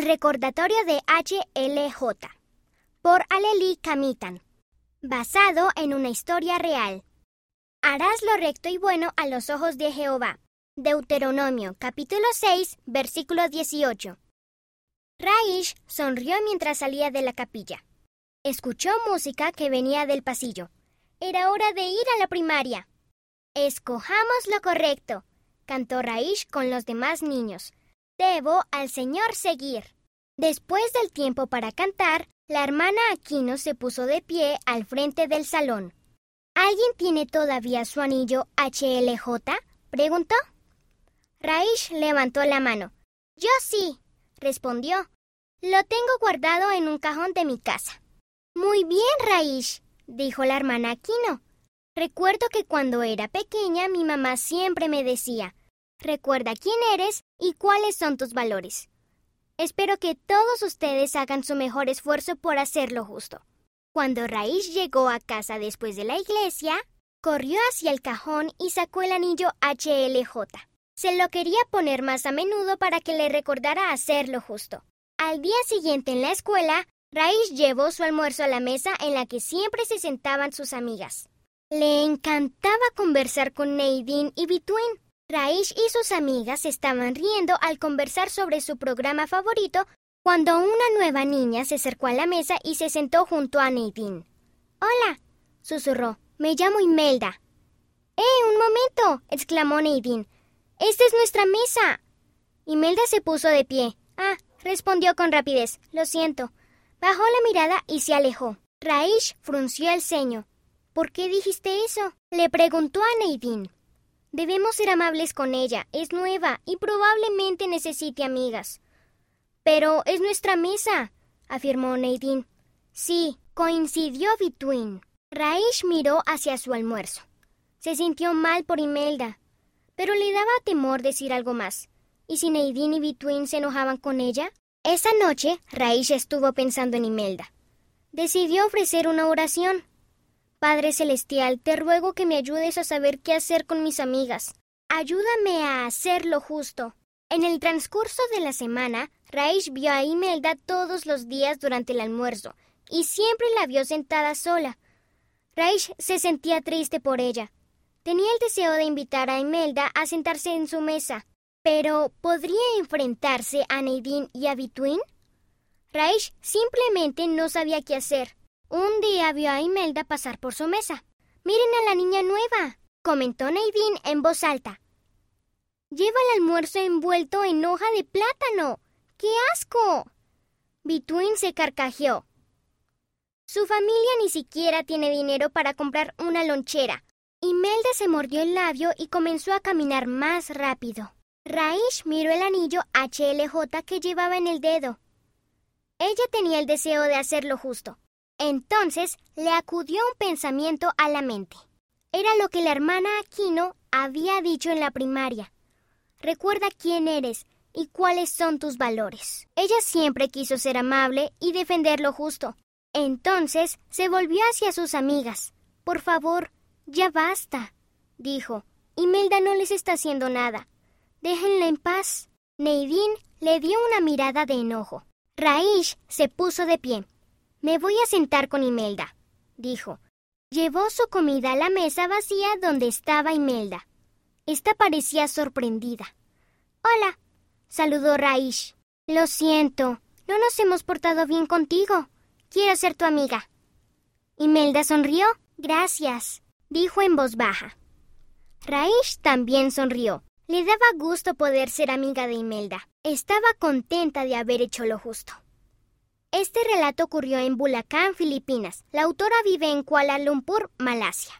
El recordatorio de H.L.J. por Aleli Kamitan, basado en una historia real. Harás lo recto y bueno a los ojos de Jehová. Deuteronomio capítulo 6, versículo 18. Raish sonrió mientras salía de la capilla. Escuchó música que venía del pasillo. Era hora de ir a la primaria. Escojamos lo correcto, cantó Raish con los demás niños. Debo al Señor seguir. Después del tiempo para cantar, la hermana Aquino se puso de pie al frente del salón. ¿Alguien tiene todavía su anillo HLJ? preguntó. Raish levantó la mano. Yo sí, respondió. Lo tengo guardado en un cajón de mi casa. Muy bien, Raish, dijo la hermana Aquino. Recuerdo que cuando era pequeña mi mamá siempre me decía, Recuerda quién eres y cuáles son tus valores. Espero que todos ustedes hagan su mejor esfuerzo por hacerlo justo. Cuando Raish llegó a casa después de la iglesia, corrió hacia el cajón y sacó el anillo HLJ. Se lo quería poner más a menudo para que le recordara hacerlo justo. Al día siguiente en la escuela, Raish llevó su almuerzo a la mesa en la que siempre se sentaban sus amigas. Le encantaba conversar con Nadine y Between. Raish y sus amigas estaban riendo al conversar sobre su programa favorito cuando una nueva niña se acercó a la mesa y se sentó junto a Nadine. Hola, susurró. Me llamo Imelda. ¡Eh, un momento! exclamó Nadine. ¡Esta es nuestra mesa! Imelda se puso de pie. Ah, respondió con rapidez. Lo siento. Bajó la mirada y se alejó. Raish frunció el ceño. ¿Por qué dijiste eso? le preguntó a Nadine. Debemos ser amables con ella. Es nueva y probablemente necesite amigas. Pero es nuestra mesa, afirmó Nadine. Sí, coincidió Between. Raish miró hacia su almuerzo. Se sintió mal por Imelda, pero le daba temor decir algo más. ¿Y si Nadine y Between se enojaban con ella? Esa noche, Raish estuvo pensando en Imelda. Decidió ofrecer una oración. Padre Celestial, te ruego que me ayudes a saber qué hacer con mis amigas. Ayúdame a hacer lo justo. En el transcurso de la semana, Raish vio a Imelda todos los días durante el almuerzo, y siempre la vio sentada sola. Raish se sentía triste por ella. Tenía el deseo de invitar a Imelda a sentarse en su mesa, pero ¿podría enfrentarse a Nadine y a Between? Raish simplemente no sabía qué hacer. Un día vio a Imelda pasar por su mesa. Miren a la niña nueva, comentó Nadine en voz alta. Lleva el almuerzo envuelto en hoja de plátano. ¡Qué asco! Between se carcajeó. Su familia ni siquiera tiene dinero para comprar una lonchera. Imelda se mordió el labio y comenzó a caminar más rápido. Raish miró el anillo HLJ que llevaba en el dedo. Ella tenía el deseo de hacer lo justo. Entonces le acudió un pensamiento a la mente. Era lo que la hermana Aquino había dicho en la primaria. Recuerda quién eres y cuáles son tus valores. Ella siempre quiso ser amable y defender lo justo. Entonces se volvió hacia sus amigas. Por favor, ya basta, dijo. Imelda no les está haciendo nada. Déjenla en paz. Nadine le dio una mirada de enojo. Raish se puso de pie. Me voy a sentar con Imelda, dijo. Llevó su comida a la mesa vacía donde estaba Imelda. Esta parecía sorprendida. Hola, saludó Raish. Lo siento, no nos hemos portado bien contigo. Quiero ser tu amiga. Imelda sonrió. Gracias, dijo en voz baja. Raish también sonrió. Le daba gusto poder ser amiga de Imelda. Estaba contenta de haber hecho lo justo. Este relato ocurrió en Bulacan, Filipinas. La autora vive en Kuala Lumpur, Malasia.